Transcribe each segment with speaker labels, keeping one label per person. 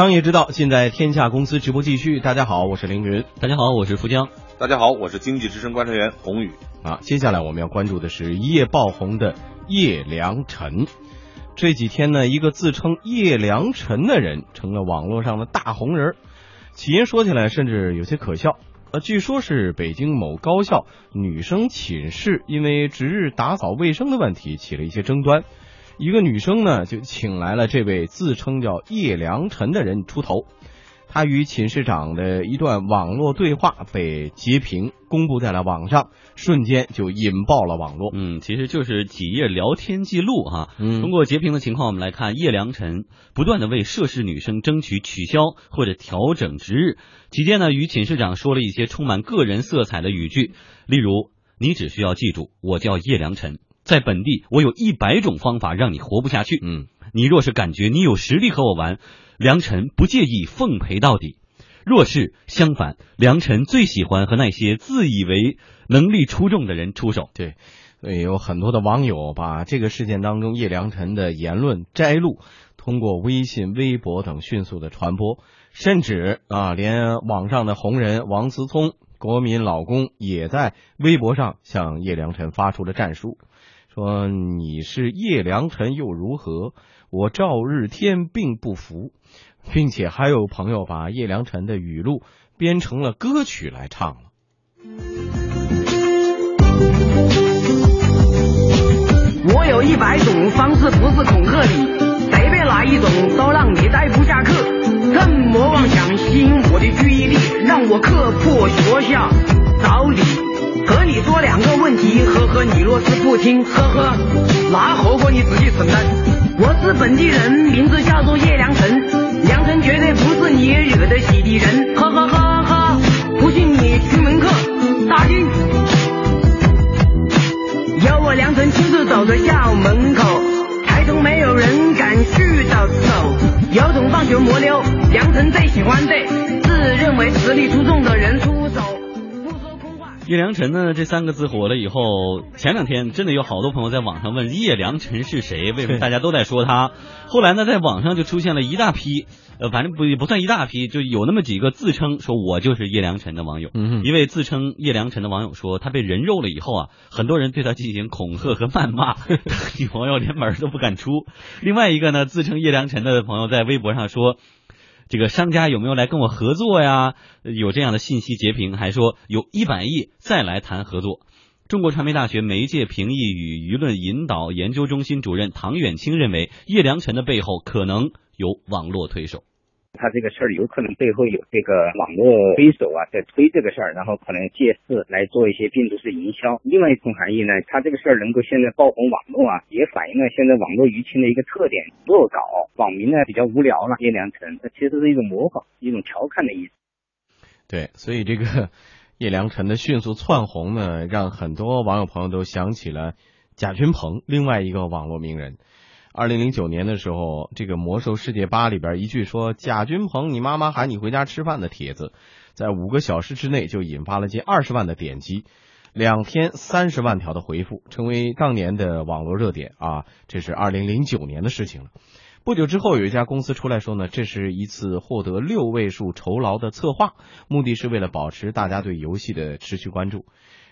Speaker 1: 商业之道，尽在天下公司直播继续。大家好，我是凌云。
Speaker 2: 大家好，我是富江。
Speaker 3: 大家好，我是经济之声观察员洪宇。
Speaker 1: 啊，接下来我们要关注的是一夜爆红的叶良辰。这几天呢，一个自称叶良辰的人成了网络上的大红人。起因说起来甚至有些可笑。呃，据说是北京某高校女生寝室因为值日打扫卫生的问题起了一些争端。一个女生呢，就请来了这位自称叫叶良辰的人出头。他与寝室长的一段网络对话被截屏公布在了网上，瞬间就引爆了网络。
Speaker 2: 嗯，其实就是几页聊天记录哈。
Speaker 1: 嗯，
Speaker 2: 通过截屏的情况，我们来看叶良辰不断的为涉事女生争取取消或者调整值日，期间呢与寝室长说了一些充满个人色彩的语句，例如：“你只需要记住，我叫叶良辰。”在本地，我有一百种方法让你活不下去。
Speaker 1: 嗯，
Speaker 2: 你若是感觉你有实力和我玩，梁晨不介意奉陪到底；若是相反，梁晨最喜欢和那些自以为能力出众的人出手。
Speaker 1: 对，所以有很多的网友把这个事件当中叶良辰的言论摘录，通过微信、微博等迅速的传播，甚至啊，连网上的红人王思聪，国民老公也在微博上向叶良辰发出了战书。说你是叶良辰又如何？我赵日天并不服，并且还有朋友把叶良辰的语录编成了歌曲来唱了。
Speaker 4: 我有一百种方式，不是恐吓你，随便哪一种都让你待不下课。更莫妄想吸引我的注意力，让我课破学校找你。和你说两个问题，呵呵，你若是不听，呵呵，那后果你自己承担。我是本地人，名字叫做叶良辰，良辰绝对不是你惹得起的人，
Speaker 2: 叶良辰呢？这三个字火了以后，前两天真的有好多朋友在网上问叶良辰是谁？为什么大家都在说他？后来呢，在网上就出现了一大批，呃，反正不不算一大批，就有那么几个自称说我就是叶良辰的网友。
Speaker 1: 嗯，
Speaker 2: 一位自称叶良辰的网友说，他被人肉了以后啊，很多人对他进行恐吓和谩骂，女朋友连门都不敢出。另外一个呢，自称叶良辰的朋友在微博上说。这个商家有没有来跟我合作呀？有这样的信息截屏，还说有一百亿再来谈合作。中国传媒大学媒介评议与舆论引导研究中心主任唐远清认为，叶良辰的背后可能有网络推手。
Speaker 5: 他这个事儿有可能背后有这个网络推手啊，在推这个事儿，然后可能借势来做一些病毒式营销。另外一层含义呢，他这个事儿能够现在爆红网络啊，也反映了现在网络舆情的一个特点：恶搞。网民呢比较无聊了，叶良辰，他其实是一种模仿，一种调侃的意思。
Speaker 1: 对，所以这个叶良辰的迅速窜红呢，让很多网友朋友都想起了贾君鹏，另外一个网络名人。二零零九年的时候，这个《魔兽世界八》里边一句说“贾君鹏，你妈妈喊你回家吃饭”的帖子，在五个小时之内就引发了近二十万的点击，两天三十万条的回复，成为当年的网络热点啊！这是二零零九年的事情了。不久之后，有一家公司出来说呢，这是一次获得六位数酬劳的策划，目的是为了保持大家对游戏的持续关注。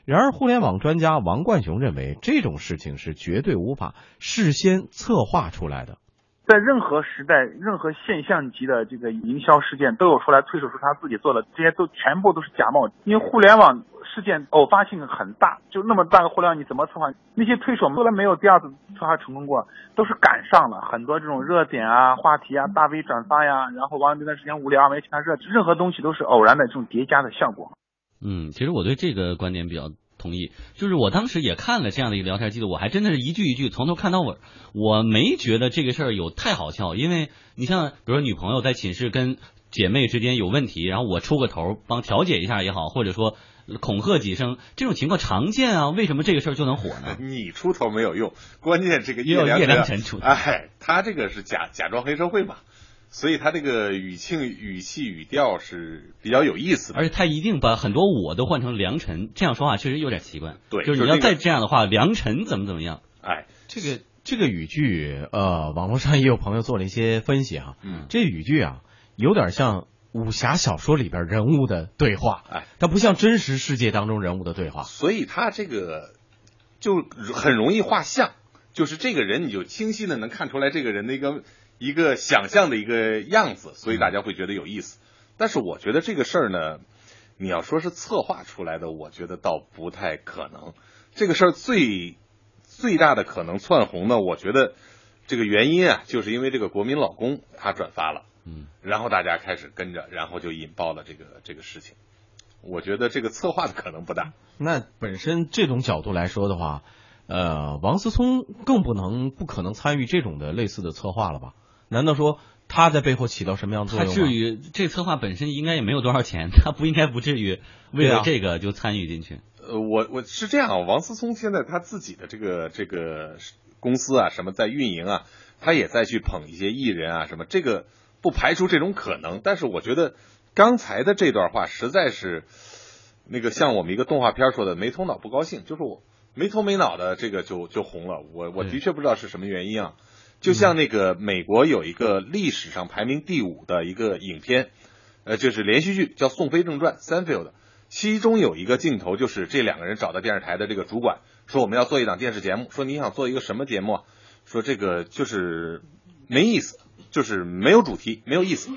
Speaker 1: 然而，互联网专家王冠雄认为，这种事情是绝对无法事先策划出来的。
Speaker 6: 在任何时代、任何现象级的这个营销事件，都有出来推手说他自己做的，这些都全部都是假冒。因为互联网事件偶发性很大，就那么大个互联网，你怎么策划？那些推手从来没有第二次策划成功过，都是赶上了很多这种热点啊、话题啊、大 V 转发呀，然后完了那段时间无聊没其他热，任何东西都是偶然的这种叠加的效果。
Speaker 2: 嗯，其实我对这个观点比较同意，就是我当时也看了这样的一个聊天记录，我还真的是一句一句从头看到尾，我没觉得这个事儿有太好笑，因为你像比如说女朋友在寝室跟姐妹之间有问题，然后我出个头帮调解一下也好，或者说恐吓几声，这种情况常见啊，为什么这个事儿就能火呢？
Speaker 3: 你出头没有用，关键这个
Speaker 2: 叶
Speaker 3: 良
Speaker 2: 辰出，
Speaker 3: 哎，他这个是假假装黑社会嘛。所以他这个语气、语气、语调是比较有意思的，
Speaker 2: 而且他一定把很多我都换成良辰，这样说话确实有点奇怪。
Speaker 3: 对，
Speaker 2: 就是你要再这样的话，良辰怎么怎么样？
Speaker 3: 哎，
Speaker 1: 这个这个语句，呃，网络上也有朋友做了一些分析哈。
Speaker 3: 嗯，
Speaker 1: 这语句啊，有点像武侠小说里边人物的对话，
Speaker 3: 哎，
Speaker 1: 它不像真实世界当中人物的对话。
Speaker 3: 所以他这个就很容易画像，就是这个人你就清晰的能看出来这个人的一个一个想象的一个样子，所以大家会觉得有意思。但是我觉得这个事儿呢，你要说是策划出来的，我觉得倒不太可能。这个事儿最最大的可能窜红呢，我觉得这个原因啊，就是因为这个国民老公他转发了，
Speaker 2: 嗯，
Speaker 3: 然后大家开始跟着，然后就引爆了这个这个事情。我觉得这个策划的可能不大。
Speaker 1: 那本身这种角度来说的话，呃，王思聪更不能不可能参与这种的类似的策划了吧？难道说他在背后起到什么样的作用他？
Speaker 2: 至于这策划本身应该也没有多少钱，他不应该不至于为了这个就参与进去。
Speaker 3: 呃，我我是这样啊，王思聪现在他自己的这个这个公司啊，什么在运营啊，他也在去捧一些艺人啊，什么这个不排除这种可能，但是我觉得刚才的这段话实在是那个像我们一个动画片说的没头脑不高兴，就是我没头没脑的这个就就红了，我我的确不知道是什么原因啊，就像那个美国有一个历史上排名第五的一个影片，呃，就是连续剧叫《宋飞正传》（Sanfield），。其中有一个镜头，就是这两个人找到电视台的这个主管，说我们要做一档电视节目，说你想做一个什么节目啊？说这个就是没意思，就是没有主题，没有意思。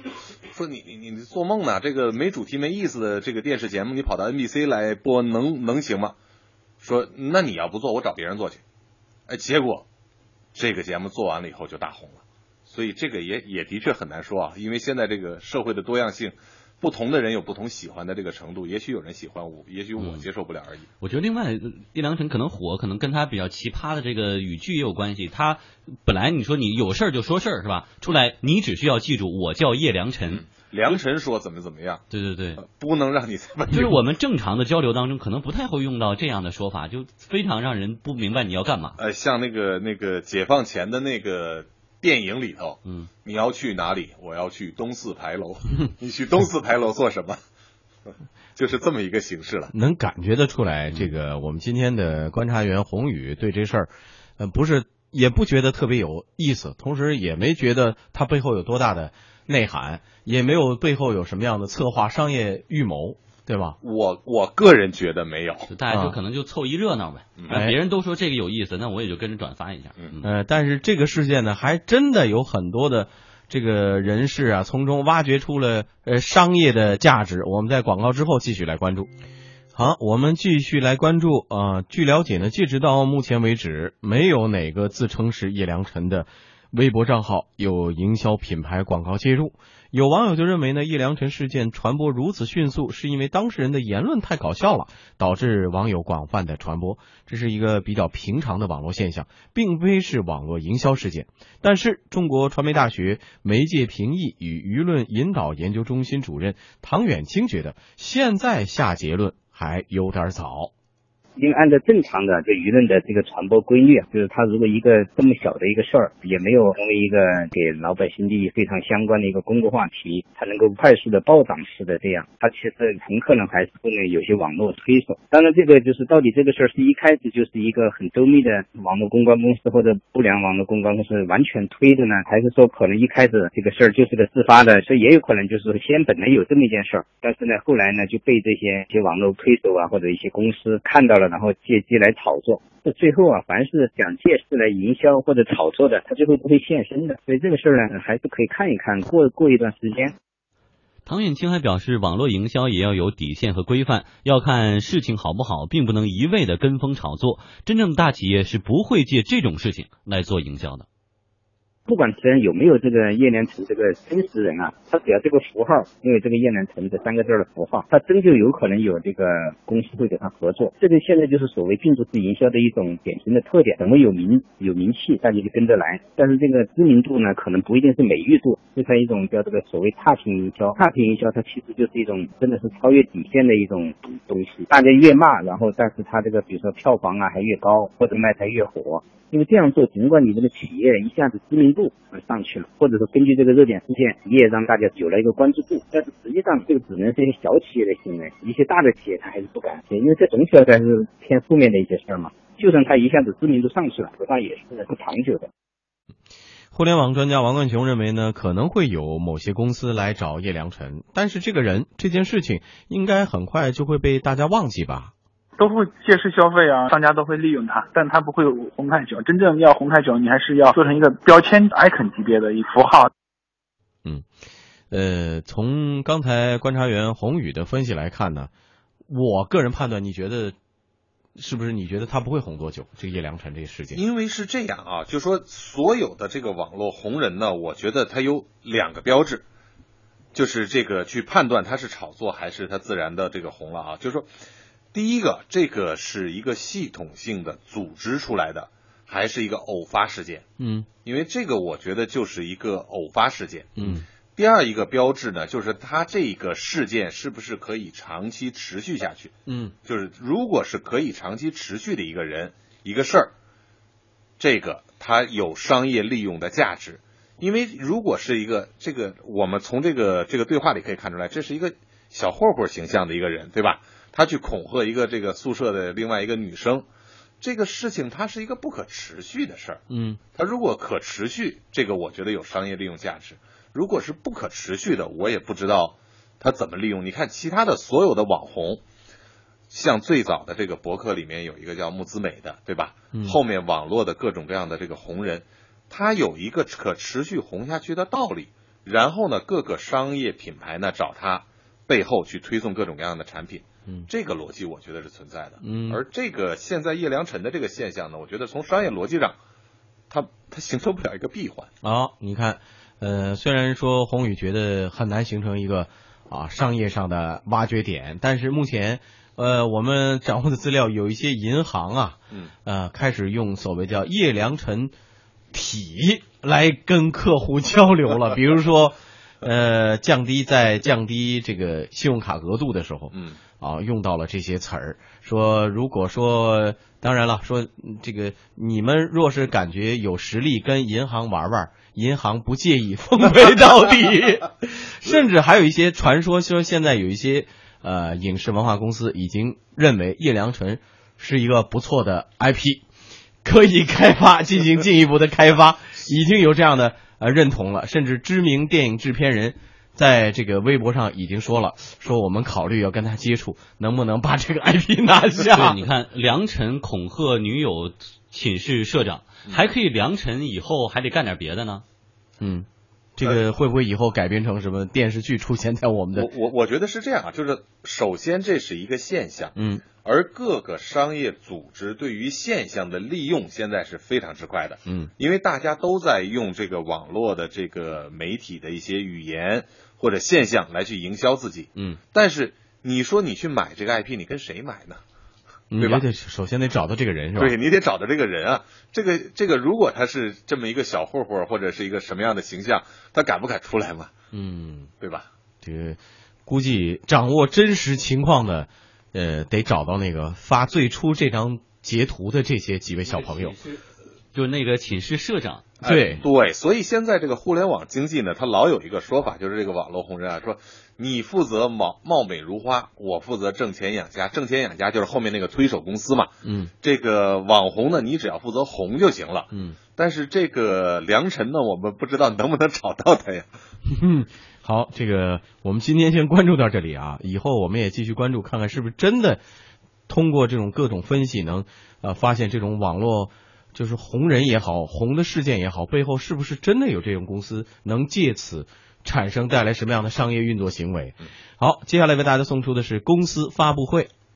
Speaker 3: 说你你你做梦呢？这个没主题没意思的这个电视节目，你跑到 NBC 来播能能行吗？说那你要不做，我找别人做去。哎，结果这个节目做完了以后就大红了，所以这个也也的确很难说啊，因为现在这个社会的多样性。不同的人有不同喜欢的这个程度，也许有人喜欢我，也许我接受不了而已。
Speaker 2: 我觉得另外叶良辰可能火，可能跟他比较奇葩的这个语句也有关系。他本来你说你有事儿就说事儿是吧？出来你只需要记住我叫叶良辰。
Speaker 3: 良辰说怎么怎么样？
Speaker 2: 对对对，
Speaker 3: 不能让你再
Speaker 2: 就是我们正常的交流当中，可能不太会用到这样的说法，就非常让人不明白你要干嘛。
Speaker 3: 呃，像那个那个解放前的那个。电影里头，
Speaker 2: 嗯，
Speaker 3: 你要去哪里？我要去东四牌楼。你去东四牌楼做什么？就是这么一个形式了。
Speaker 1: 能感觉得出来，这个我们今天的观察员宏宇对这事儿，呃，不是也不觉得特别有意思，同时也没觉得他背后有多大的内涵，也没有背后有什么样的策划、商业预谋。对吧？
Speaker 3: 我我个人觉得没有，
Speaker 2: 大家就可能就凑一热闹呗。
Speaker 1: 哎、
Speaker 2: 别人都说这个有意思，那我也就跟着转发一下。
Speaker 3: 嗯
Speaker 1: 呃，但是这个事件呢，还真的有很多的这个人士啊，从中挖掘出了呃商业的价值。我们在广告之后继续来关注。好，我们继续来关注啊、呃。据了解呢，截止到目前为止，没有哪个自称是叶良辰的微博账号有营销品牌广告介入。有网友就认为呢，叶良辰事件传播如此迅速，是因为当事人的言论太搞笑了，导致网友广泛的传播。这是一个比较平常的网络现象，并非是网络营销事件。但是，中国传媒大学媒介评议与舆论引导研究中心主任唐远清觉得，现在下结论还有点早。
Speaker 5: 因为按照正常的就舆论的这个传播规律，就是他如果一个这么小的一个事儿，也没有成为一个给老百姓利益非常相关的一个公共话题，它能够快速的暴涨式的这样，它其实很可能还是后面有些网络推手。当然，这个就是到底这个事儿是一开始就是一个很周密的网络公关公司或者不良网络公关公司完全推的呢，还是说可能一开始这个事儿就是个自发的？所以也有可能就是先本来有这么一件事儿，但是呢后来呢就被这些一些网络推手啊或者一些公司看到了然后借机来炒作，这最后啊，凡是想借势来营销或者炒作的，他最后不会现身的。所以这个事儿呢，还是可以看一看，过过一段时间。
Speaker 2: 唐远清还表示，网络营销也要有底线和规范，要看事情好不好，并不能一味的跟风炒作。真正大企业是不会借这种事情来做营销的。
Speaker 5: 不管此人有没有这个叶良辰这个真实人啊，他只要这个符号，因为这个叶良辰这三个字的符号，他真就有可能有这个公司会给他合作。这个现在就是所谓病毒式营销的一种典型的特点。怎么有名有名气，大家就跟着来。但是这个知名度呢，可能不一定是美誉度，就像一种叫这个所谓差评营销。差评营销它其实就是一种真的是超越底线的一种东西。大家越骂，然后但是它这个比如说票房啊还越高，或者卖台越火。因为这样做，尽管你这个企业一下子知名度上去了，或者说根据这个热点事件，你也让大家有了一个关注度，但是实际上这个只能是一些小企业的行为，一些大的企业他还是不敢，因为这总体来说还是偏负面的一些事儿嘛。就算他一下子知名度上去了，那也是不长久的。
Speaker 1: 互联网专家王冠雄认为呢，可能会有某些公司来找叶良辰，但是这个人这件事情应该很快就会被大家忘记吧。
Speaker 6: 都会借势消费啊，商家都会利用它，但它不会红太久。真正要红太久，你还是要做成一个标签 icon 级别的一符号。
Speaker 1: 嗯，呃，从刚才观察员宏宇的分析来看呢，我个人判断，你觉得是不是？你觉得他不会红多久？这个叶良辰这个事件，
Speaker 3: 因为是这样啊，就说所有的这个网络红人呢，我觉得他有两个标志，就是这个去判断他是炒作还是他自然的这个红了啊，就是说。第一个，这个是一个系统性的组织出来的，还是一个偶发事件？
Speaker 1: 嗯，
Speaker 3: 因为这个我觉得就是一个偶发事件。
Speaker 1: 嗯，
Speaker 3: 第二一个标志呢，就是它这个事件是不是可以长期持续下去？
Speaker 1: 嗯，
Speaker 3: 就是如果是可以长期持续的一个人一个事儿，这个它有商业利用的价值。因为如果是一个这个，我们从这个这个对话里可以看出来，这是一个小混混形象的一个人，对吧？他去恐吓一个这个宿舍的另外一个女生，这个事情它是一个不可持续的事儿。
Speaker 1: 嗯，
Speaker 3: 他如果可持续，这个我觉得有商业利用价值；如果是不可持续的，我也不知道他怎么利用。你看其他的所有的网红，像最早的这个博客里面有一个叫木子美的，对吧？
Speaker 1: 嗯
Speaker 3: 后面网络的各种各样的这个红人，他有一个可持续红下去的道理。然后呢，各个商业品牌呢找他背后去推送各种各样的产品。
Speaker 1: 嗯。
Speaker 3: 这个逻辑我觉得是存在的。
Speaker 1: 嗯。
Speaker 3: 而这个现在叶良辰的这个现象呢，我觉得从商业逻辑上，它它形成不了一个闭环。
Speaker 1: 好，你看，呃，虽然说宏宇觉得很难形成一个啊商业上的挖掘点，但是目前呃我们掌握的资料有一些银行啊，
Speaker 3: 嗯，
Speaker 1: 呃开始用所谓叫叶良辰体来跟客户交流了，比如说呃降低在降低这个信用卡额度的时候，
Speaker 3: 嗯
Speaker 1: 啊，用到了这些词儿，说如果说，当然了，说这个你们若是感觉有实力跟银行玩玩，银行不介意奉陪到底，甚至还有一些传说说现在有一些呃影视文化公司已经认为叶良辰是一个不错的 IP，可以开发进行进一步的开发，已经有这样的呃认同了，甚至知名电影制片人。在这个微博上已经说了，说我们考虑要跟他接触，能不能把这个 IP 拿下？
Speaker 2: 对，你看梁晨恐吓女友寝室社长，还可以梁晨以后还得干点别的呢。
Speaker 1: 嗯，这个会不会以后改编成什么电视剧出现在我们的
Speaker 3: 我？我我觉得是这样啊，就是首先这是一个现象，
Speaker 1: 嗯
Speaker 3: 而各个商业组织对于现象的利用现在是非常之快的，
Speaker 1: 嗯
Speaker 3: 因为大家都在用这个网络的这个媒体的一些语言或者现象来去营销自己，
Speaker 1: 嗯，
Speaker 3: 但是你说你去买这个 IP，你跟谁买呢？
Speaker 1: 你
Speaker 3: 对吧
Speaker 1: 也得首先得找到这个人是吧？
Speaker 3: 对你得找到这个人啊，这个这个，如果他是这么一个小混混或者是一个什么样的形象，他敢不敢出来嘛？
Speaker 1: 嗯，
Speaker 3: 对吧？
Speaker 1: 这个估计掌握真实情况的，呃，得找到那个发最初这张截图的这些几位小朋友。
Speaker 2: 就那个寝室社长，
Speaker 1: 对
Speaker 3: 哎对，所以现在这个互联网经济呢，它老有一个说法，就是这个网络红人啊，说你负责貌貌美如花，我负责挣钱养家，挣钱养家就是后面那个推手公司嘛。
Speaker 1: 嗯
Speaker 3: 这个网红呢，你只要负责红就行了。
Speaker 1: 嗯。
Speaker 3: 但是这个梁晨呢，我们不知道能不能找到他呀。
Speaker 1: 嗯，好，这个我们今天先关注到这里啊，以后我们也继续关注，看看是不是真的通过这种各种分析能呃发现这种网络就是红人也好，红的事件也好，背后是不是真的有这种公司能借此产生带来什么样的商业运作行为？好，接下来为大家送出的是公司发布会。